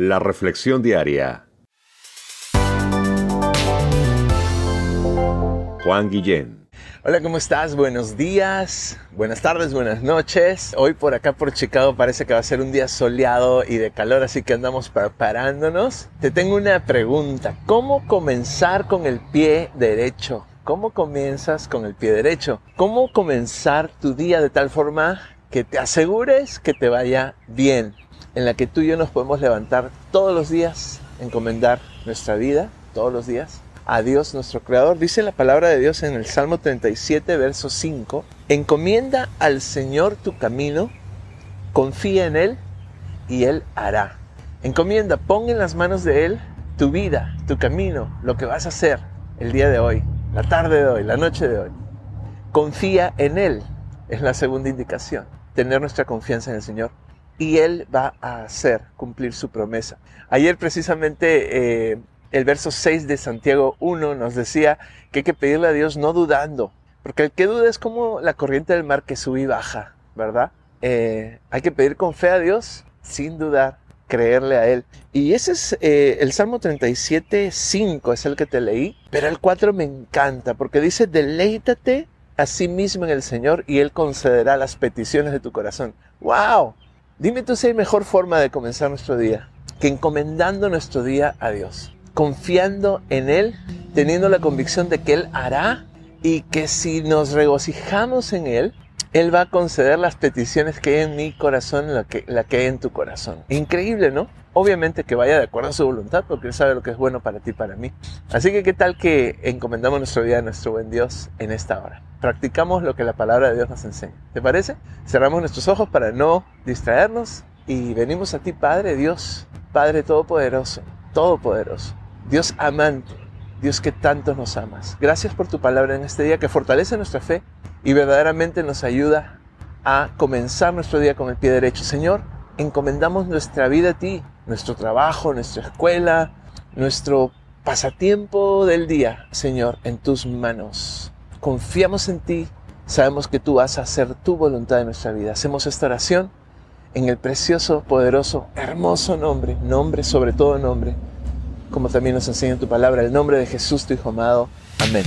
La Reflexión Diaria. Juan Guillén. Hola, ¿cómo estás? Buenos días, buenas tardes, buenas noches. Hoy por acá por Chicago parece que va a ser un día soleado y de calor, así que andamos preparándonos. Te tengo una pregunta. ¿Cómo comenzar con el pie derecho? ¿Cómo comienzas con el pie derecho? ¿Cómo comenzar tu día de tal forma que te asegures que te vaya bien? En la que tú y yo nos podemos levantar todos los días, encomendar nuestra vida todos los días a Dios nuestro Creador. Dice la palabra de Dios en el Salmo 37, verso 5, encomienda al Señor tu camino, confía en Él y Él hará. Encomienda, pon en las manos de Él tu vida, tu camino, lo que vas a hacer el día de hoy, la tarde de hoy, la noche de hoy. Confía en Él, es la segunda indicación, tener nuestra confianza en el Señor y Él va a hacer cumplir su promesa. Ayer precisamente eh, el verso 6 de Santiago 1 nos decía que hay que pedirle a Dios no dudando, porque el que duda es como la corriente del mar que sube y baja, ¿verdad? Eh, hay que pedir con fe a Dios sin dudar, creerle a Él. Y ese es eh, el Salmo 37, 5 es el que te leí, pero el 4 me encanta porque dice, deleítate a sí mismo en el Señor y Él concederá las peticiones de tu corazón. ¡Wow! Dime tú si hay mejor forma de comenzar nuestro día que encomendando nuestro día a Dios, confiando en Él, teniendo la convicción de que Él hará y que si nos regocijamos en Él, Él va a conceder las peticiones que hay en mi corazón, la que, la que hay en tu corazón. Increíble, ¿no? Obviamente que vaya de acuerdo a su voluntad, porque Él sabe lo que es bueno para ti y para mí. Así que, ¿qué tal que encomendamos nuestro día a nuestro buen Dios en esta hora? practicamos lo que la palabra de Dios nos enseña. ¿Te parece? Cerramos nuestros ojos para no distraernos y venimos a ti, Padre Dios, Padre Todopoderoso, Todopoderoso, Dios amante, Dios que tanto nos amas. Gracias por tu palabra en este día que fortalece nuestra fe y verdaderamente nos ayuda a comenzar nuestro día con el pie derecho. Señor, encomendamos nuestra vida a ti, nuestro trabajo, nuestra escuela, nuestro pasatiempo del día, Señor, en tus manos confiamos en ti, sabemos que tú vas a hacer tu voluntad en nuestra vida. Hacemos esta oración en el precioso, poderoso, hermoso nombre, nombre sobre todo nombre, como también nos enseña tu palabra, el nombre de Jesús, tu Hijo amado. Amén.